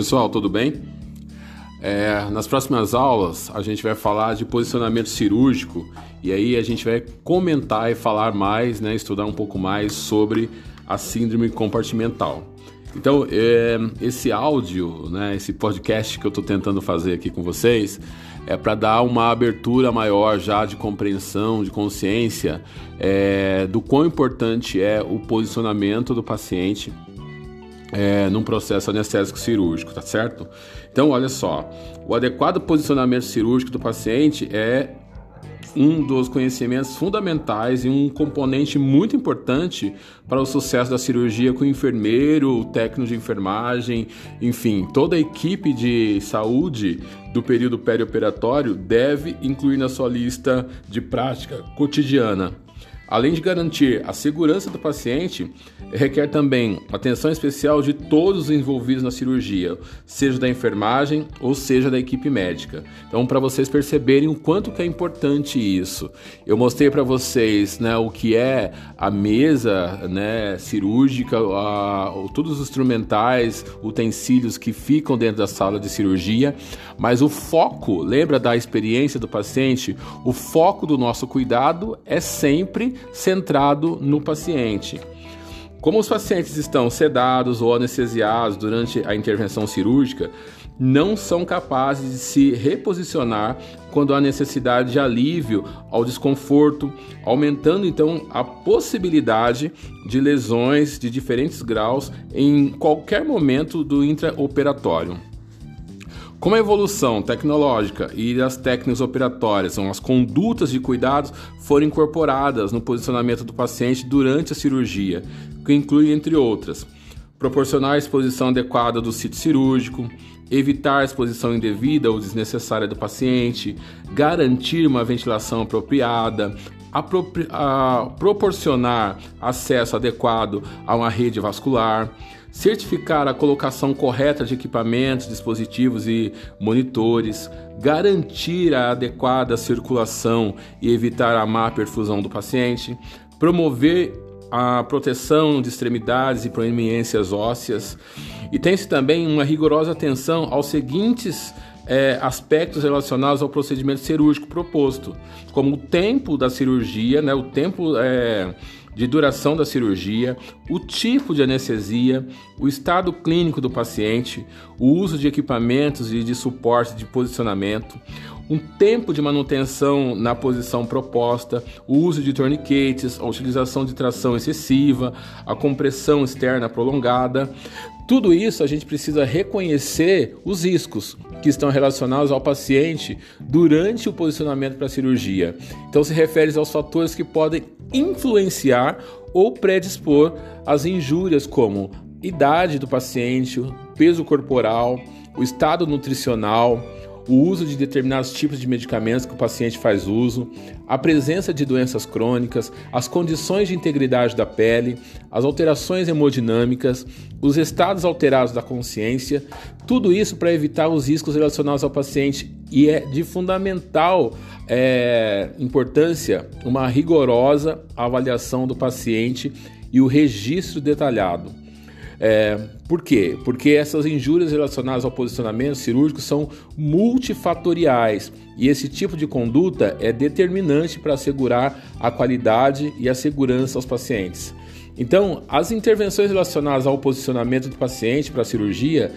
Pessoal, tudo bem? É, nas próximas aulas a gente vai falar de posicionamento cirúrgico e aí a gente vai comentar e falar mais, né, estudar um pouco mais sobre a síndrome compartimental. Então, é, esse áudio, né, esse podcast que eu estou tentando fazer aqui com vocês, é para dar uma abertura maior já de compreensão, de consciência é, do quão importante é o posicionamento do paciente é, num processo anestésico cirúrgico, tá certo? Então, olha só, o adequado posicionamento cirúrgico do paciente é um dos conhecimentos fundamentais e um componente muito importante para o sucesso da cirurgia com o enfermeiro, o técnico de enfermagem, enfim, toda a equipe de saúde do período perioperatório deve incluir na sua lista de prática cotidiana. Além de garantir a segurança do paciente, requer também atenção especial de todos os envolvidos na cirurgia, seja da enfermagem ou seja da equipe médica. Então, para vocês perceberem o quanto que é importante isso, eu mostrei para vocês né, o que é a mesa né, cirúrgica, a, todos os instrumentais, utensílios que ficam dentro da sala de cirurgia, mas o foco, lembra da experiência do paciente? O foco do nosso cuidado é sempre centrado no paciente. Como os pacientes estão sedados ou anestesiados durante a intervenção cirúrgica, não são capazes de se reposicionar quando há necessidade de alívio ao desconforto, aumentando então a possibilidade de lesões de diferentes graus em qualquer momento do intraoperatório. Como a evolução tecnológica e as técnicas operatórias são as condutas de cuidados foram incorporadas no posicionamento do paciente durante a cirurgia, que inclui, entre outras, proporcionar a exposição adequada do sítio cirúrgico, evitar a exposição indevida ou desnecessária do paciente, garantir uma ventilação apropriada, a proporcionar acesso adequado a uma rede vascular, certificar a colocação correta de equipamentos, dispositivos e monitores, garantir a adequada circulação e evitar a má perfusão do paciente, promover a proteção de extremidades e proeminências ósseas, e tem-se também uma rigorosa atenção aos seguintes é, aspectos relacionados ao procedimento cirúrgico proposto, como o tempo da cirurgia, né, o tempo é, de duração da cirurgia, o tipo de anestesia, o estado clínico do paciente, o uso de equipamentos e de suporte de posicionamento, um tempo de manutenção na posição proposta, o uso de torniquetes, a utilização de tração excessiva, a compressão externa prolongada. Tudo isso a gente precisa reconhecer os riscos que estão relacionados ao paciente durante o posicionamento para a cirurgia. Então se refere aos fatores que podem influenciar ou predispor as injúrias como idade do paciente, peso corporal, o estado nutricional, o uso de determinados tipos de medicamentos que o paciente faz uso, a presença de doenças crônicas, as condições de integridade da pele, as alterações hemodinâmicas, os estados alterados da consciência, tudo isso para evitar os riscos relacionados ao paciente e é de fundamental é, importância uma rigorosa avaliação do paciente e o registro detalhado. É, por quê? Porque essas injúrias relacionadas ao posicionamento cirúrgico são multifatoriais e esse tipo de conduta é determinante para assegurar a qualidade e a segurança aos pacientes. Então, as intervenções relacionadas ao posicionamento do paciente para a cirurgia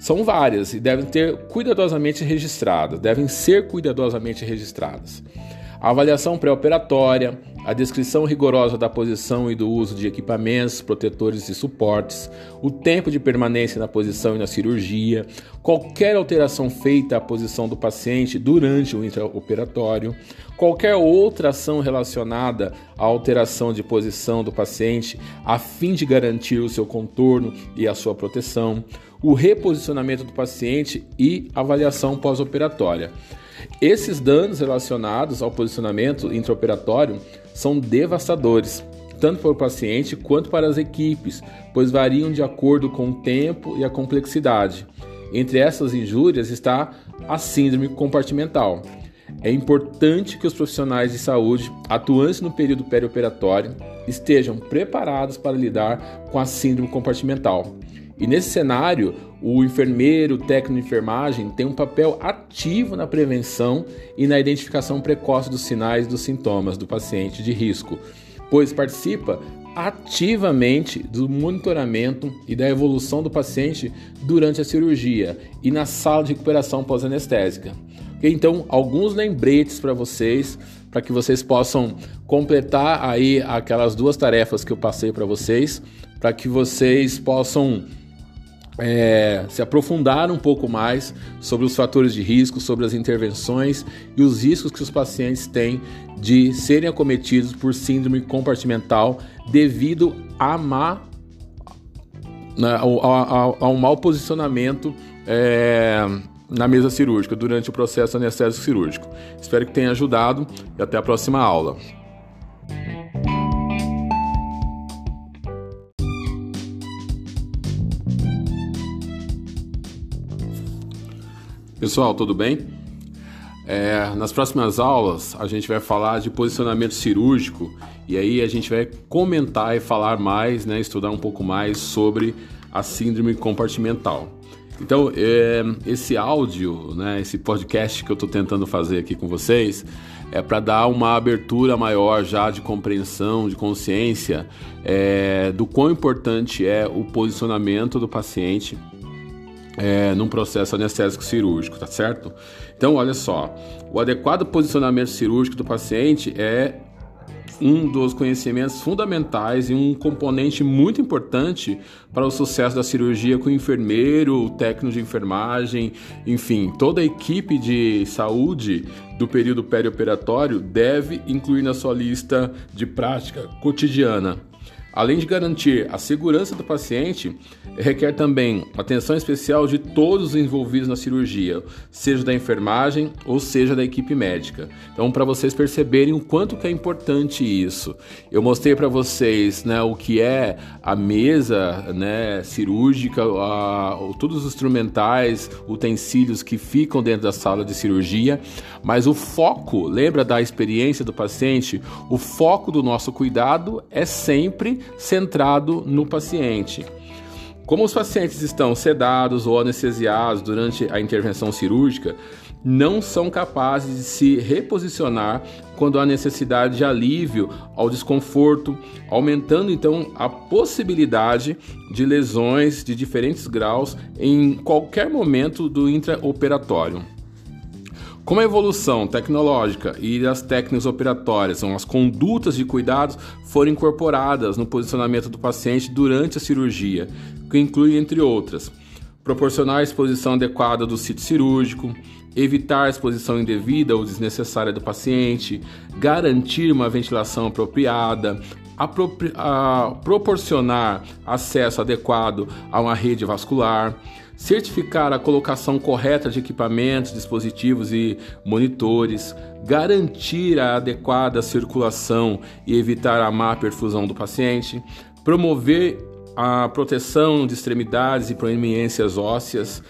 são várias e devem ter cuidadosamente registradas, devem ser cuidadosamente registradas. A avaliação pré-operatória, a descrição rigorosa da posição e do uso de equipamentos, protetores e suportes, o tempo de permanência na posição e na cirurgia, qualquer alteração feita à posição do paciente durante o intraoperatório, qualquer outra ação relacionada à alteração de posição do paciente a fim de garantir o seu contorno e a sua proteção, o reposicionamento do paciente e avaliação pós-operatória. Esses danos relacionados ao posicionamento intraoperatório são devastadores, tanto para o paciente quanto para as equipes, pois variam de acordo com o tempo e a complexidade. Entre essas injúrias está a síndrome compartimental. É importante que os profissionais de saúde atuantes no período perioperatório estejam preparados para lidar com a síndrome compartimental E nesse cenário, o enfermeiro, o técnico de enfermagem tem um papel ativo na prevenção e na identificação precoce dos sinais e dos sintomas do paciente de risco, pois participa ativamente do monitoramento e da evolução do paciente durante a cirurgia e na sala de recuperação pós-anestésica. Então, alguns lembretes para vocês, para que vocês possam completar aí aquelas duas tarefas que eu passei para vocês, para que vocês possam é, se aprofundar um pouco mais sobre os fatores de risco, sobre as intervenções e os riscos que os pacientes têm de serem acometidos por síndrome compartimental devido a má, né, ao, ao, mau posicionamento é, na mesa cirúrgica durante o processo anestésico cirúrgico. Espero que tenha ajudado e até a próxima aula. Pessoal, tudo bem? É, nas próximas aulas a gente vai falar de posicionamento cirúrgico e aí a gente vai comentar e falar mais, né, estudar um pouco mais sobre a síndrome compartimental. Então, é, esse áudio, né, esse podcast que eu estou tentando fazer aqui com vocês, é para dar uma abertura maior já de compreensão, de consciência é, do quão importante é o posicionamento do paciente é, num processo anestésico cirúrgico, tá certo? Então, olha só, o adequado posicionamento cirúrgico do paciente é um dos conhecimentos fundamentais e um componente muito importante para o sucesso da cirurgia com o enfermeiro, o técnico de enfermagem, enfim, toda a equipe de saúde do período perioperatório deve incluir na sua lista de prática cotidiana. Além de garantir a segurança do paciente, requer também atenção especial de todos os envolvidos na cirurgia, seja da enfermagem ou seja da equipe médica. Então, para vocês perceberem o quanto que é importante isso, eu mostrei para vocês né, o que é a mesa né, cirúrgica, a, todos os instrumentais, utensílios que ficam dentro da sala de cirurgia, mas o foco, lembra da experiência do paciente? O foco do nosso cuidado é sempre centrado no paciente. Como os pacientes estão sedados ou anestesiados durante a intervenção cirúrgica, não são capazes de se reposicionar quando há necessidade de alívio ao desconforto, aumentando então a possibilidade de lesões de diferentes graus em qualquer momento do intraoperatório. Como a evolução tecnológica e as técnicas operatórias são as condutas de cuidados foram incorporadas no posicionamento do paciente durante a cirurgia, que inclui, entre outras, proporcionar a exposição adequada do sítio cirúrgico, evitar a exposição indevida ou desnecessária do paciente, garantir uma ventilação apropriada, proporcionar acesso adequado a uma rede vascular, certificar a colocação correta de equipamentos, dispositivos e monitores, garantir a adequada circulação e evitar a má perfusão do paciente, promover a proteção de extremidades e proeminências ósseas,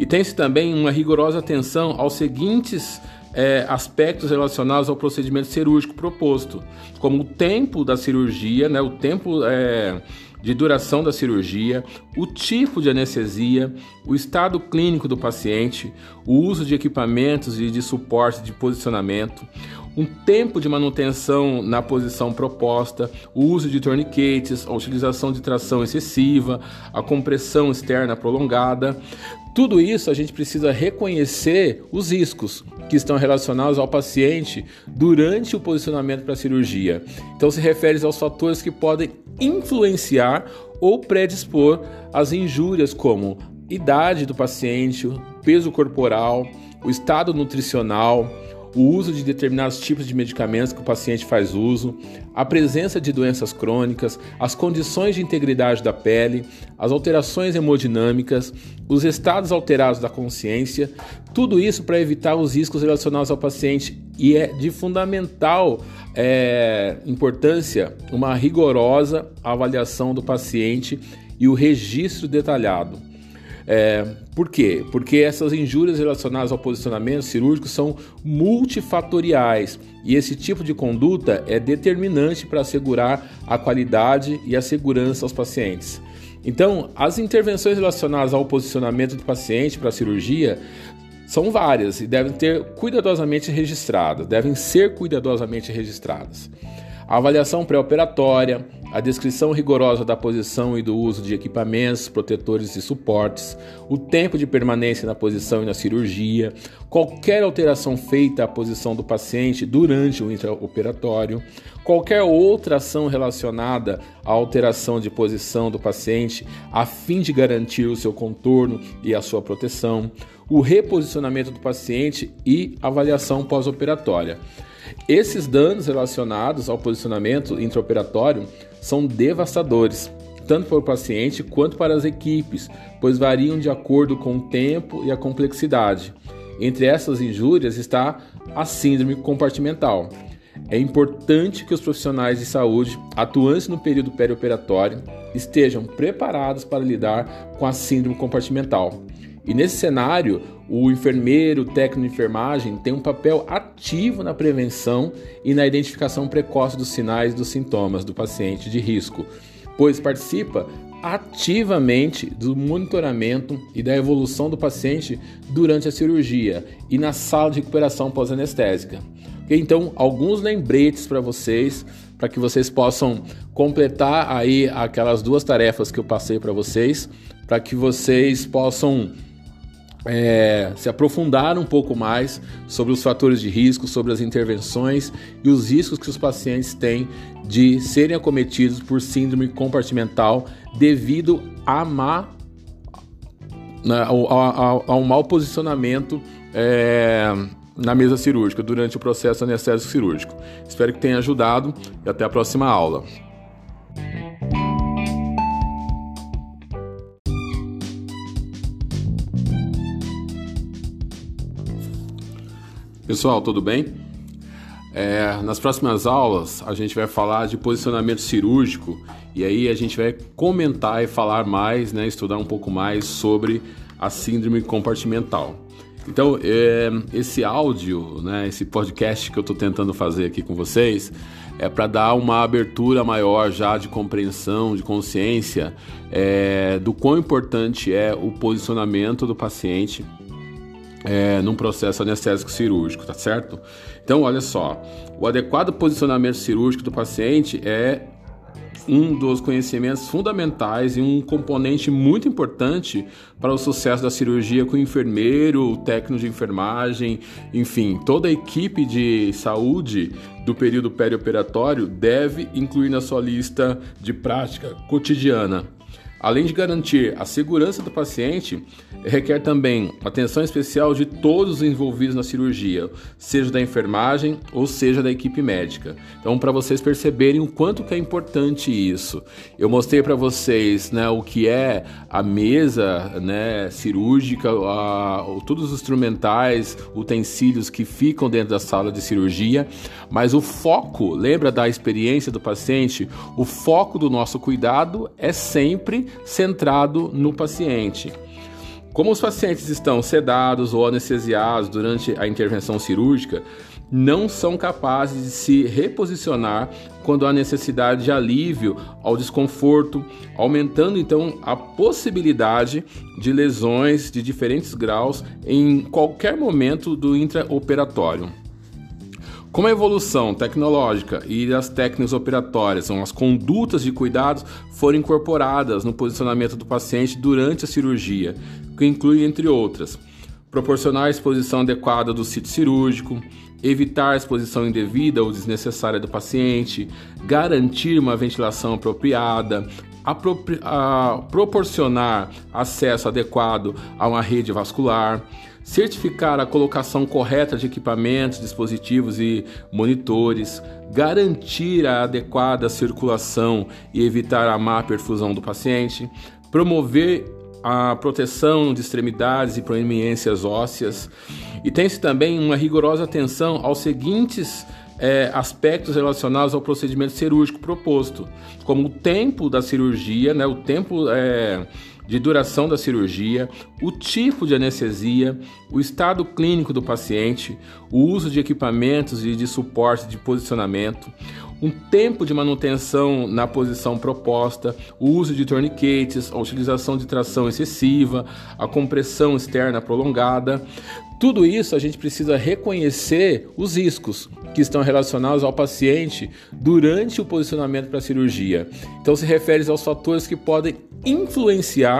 e tem-se também uma rigorosa atenção aos seguintes é, aspectos relacionados ao procedimento cirúrgico proposto, como o tempo da cirurgia, né, o tempo é, de duração da cirurgia, o tipo de anestesia, o estado clínico do paciente, o uso de equipamentos e de suporte de posicionamento, um tempo de manutenção na posição proposta, o uso de torniquetes, a utilização de tração excessiva, a compressão externa prolongada. Tudo isso a gente precisa reconhecer os riscos que estão relacionados ao paciente durante o posicionamento para a cirurgia. Então se refere aos fatores que podem influenciar ou predispor as injúrias como idade do paciente, peso corporal, o estado nutricional, o uso de determinados tipos de medicamentos que o paciente faz uso, a presença de doenças crônicas, as condições de integridade da pele, as alterações hemodinâmicas, os estados alterados da consciência, tudo isso para evitar os riscos relacionados ao paciente e é de fundamental é, importância uma rigorosa avaliação do paciente e o registro detalhado. É, por quê? Porque essas injúrias relacionadas ao posicionamento cirúrgico são multifatoriais e esse tipo de conduta é determinante para assegurar a qualidade e a segurança aos pacientes. Então, as intervenções relacionadas ao posicionamento do paciente para a cirurgia são várias e devem ter cuidadosamente registradas, devem ser cuidadosamente registradas. A avaliação pré-operatória, a descrição rigorosa da posição e do uso de equipamentos, protetores e suportes, o tempo de permanência na posição e na cirurgia, qualquer alteração feita à posição do paciente durante o intraoperatório, qualquer outra ação relacionada à alteração de posição do paciente a fim de garantir o seu contorno e a sua proteção, o reposicionamento do paciente e avaliação pós-operatória. Esses danos relacionados ao posicionamento intraoperatório são devastadores, tanto para o paciente quanto para as equipes, pois variam de acordo com o tempo e a complexidade. Entre essas injúrias está a síndrome compartimental. É importante que os profissionais de saúde atuantes no período perioperatório estejam preparados para lidar com a síndrome compartimental. E nesse cenário, o enfermeiro, o técnico de enfermagem tem um papel ativo na prevenção e na identificação precoce dos sinais e dos sintomas do paciente de risco, pois participa ativamente do monitoramento e da evolução do paciente durante a cirurgia e na sala de recuperação pós-anestésica. Então, alguns lembretes para vocês, para que vocês possam completar aí aquelas duas tarefas que eu passei para vocês, para que vocês possam é, se aprofundar um pouco mais sobre os fatores de risco, sobre as intervenções e os riscos que os pacientes têm de serem acometidos por síndrome compartimental devido a má, né, ao, ao, ao mau posicionamento é, na mesa cirúrgica durante o processo anestésico cirúrgico. Espero que tenha ajudado e até a próxima aula. Pessoal, tudo bem? É, nas próximas aulas a gente vai falar de posicionamento cirúrgico e aí a gente vai comentar e falar mais, né, estudar um pouco mais sobre a síndrome compartimental. Então, é, esse áudio, né, esse podcast que eu estou tentando fazer aqui com vocês é para dar uma abertura maior já de compreensão, de consciência é, do quão importante é o posicionamento do paciente é, num processo anestésico cirúrgico, tá certo? Então, olha só, o adequado posicionamento cirúrgico do paciente é um dos conhecimentos fundamentais e um componente muito importante para o sucesso da cirurgia com o enfermeiro, o técnico de enfermagem, enfim, toda a equipe de saúde do período perioperatório deve incluir na sua lista de prática cotidiana. Além de garantir a segurança do paciente, requer também atenção especial de todos os envolvidos na cirurgia, seja da enfermagem ou seja da equipe médica. Então, para vocês perceberem o quanto que é importante isso, eu mostrei para vocês né, o que é a mesa né, cirúrgica, a, todos os instrumentais, utensílios que ficam dentro da sala de cirurgia, mas o foco, lembra da experiência do paciente? O foco do nosso cuidado é sempre centrado no paciente. Como os pacientes estão sedados ou anestesiados durante a intervenção cirúrgica, não são capazes de se reposicionar quando há necessidade de alívio ao desconforto, aumentando então a possibilidade de lesões de diferentes graus em qualquer momento do intraoperatório. Como a evolução tecnológica e as técnicas operatórias são as condutas de cuidados foram incorporadas no posicionamento do paciente durante a cirurgia, que inclui, entre outras, proporcionar a exposição adequada do sítio cirúrgico, evitar a exposição indevida ou desnecessária do paciente, garantir uma ventilação apropriada, proporcionar acesso adequado a uma rede vascular, certificar a colocação correta de equipamentos, dispositivos e monitores, garantir a adequada circulação e evitar a má perfusão do paciente, promover a proteção de extremidades e proeminências ósseas, e tem-se também uma rigorosa atenção aos seguintes é, aspectos relacionados ao procedimento cirúrgico proposto, como o tempo da cirurgia, né, o tempo é, de duração da cirurgia, o tipo de anestesia, o estado clínico do paciente, o uso de equipamentos e de suporte de posicionamento, um tempo de manutenção na posição proposta, o uso de torniquetes, a utilização de tração excessiva, a compressão externa prolongada. Tudo isso a gente precisa reconhecer os riscos que estão relacionados ao paciente durante o posicionamento para a cirurgia. Então se refere aos fatores que podem influenciar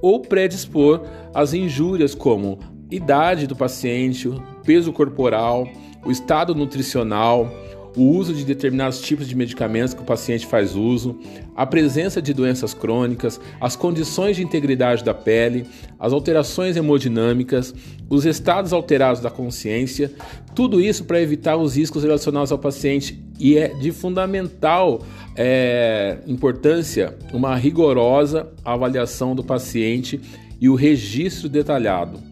ou predispor as injúrias como idade do paciente, peso corporal, o estado nutricional, o uso de determinados tipos de medicamentos que o paciente faz uso, a presença de doenças crônicas, as condições de integridade da pele, as alterações hemodinâmicas, os estados alterados da consciência, tudo isso para evitar os riscos relacionados ao paciente e é de fundamental é, importância uma rigorosa avaliação do paciente e o registro detalhado.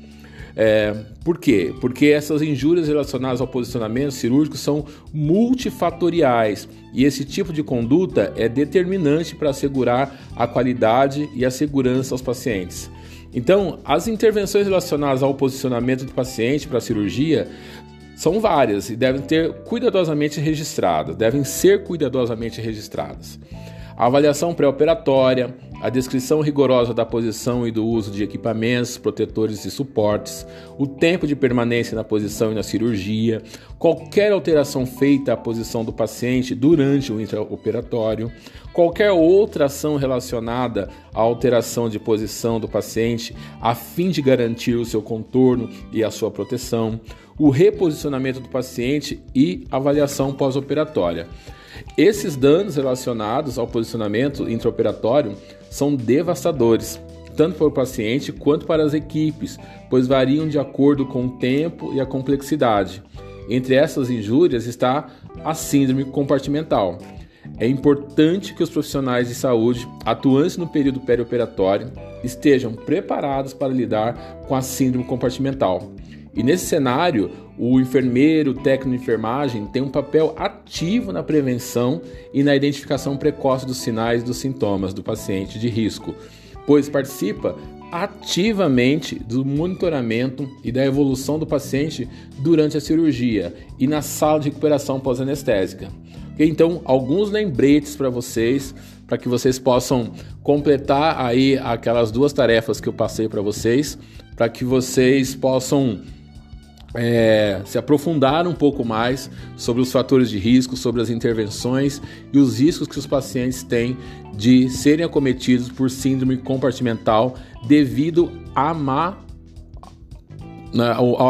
É, por quê? Porque essas injúrias relacionadas ao posicionamento cirúrgico são multifatoriais e esse tipo de conduta é determinante para assegurar a qualidade e a segurança aos pacientes. Então, as intervenções relacionadas ao posicionamento do paciente para a cirurgia são várias e devem ter cuidadosamente registradas, devem ser cuidadosamente registradas. A avaliação pré-operatória, a descrição rigorosa da posição e do uso de equipamentos, protetores e suportes, o tempo de permanência na posição e na cirurgia, qualquer alteração feita à posição do paciente durante o intraoperatório, qualquer outra ação relacionada à alteração de posição do paciente a fim de garantir o seu contorno e a sua proteção, o reposicionamento do paciente e avaliação pós-operatória. Esses danos relacionados ao posicionamento intraoperatório são devastadores, tanto para o paciente quanto para as equipes, pois variam de acordo com o tempo e a complexidade. Entre essas injúrias está a síndrome compartimental. É importante que os profissionais de saúde atuantes no período perioperatório estejam preparados para lidar com a síndrome compartimental. E nesse cenário, o enfermeiro, o técnico de enfermagem tem um papel ativo na prevenção e na identificação precoce dos sinais e dos sintomas do paciente de risco, pois participa ativamente do monitoramento e da evolução do paciente durante a cirurgia e na sala de recuperação pós-anestésica. Então, alguns lembretes para vocês, para que vocês possam completar aí aquelas duas tarefas que eu passei para vocês, para que vocês possam é, se aprofundar um pouco mais sobre os fatores de risco, sobre as intervenções e os riscos que os pacientes têm de serem acometidos por síndrome compartimental devido a má, né, ao,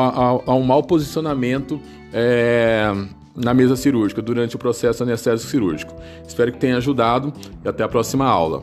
ao, mau posicionamento é, na mesa cirúrgica durante o processo anestésico cirúrgico. Espero que tenha ajudado e até a próxima aula.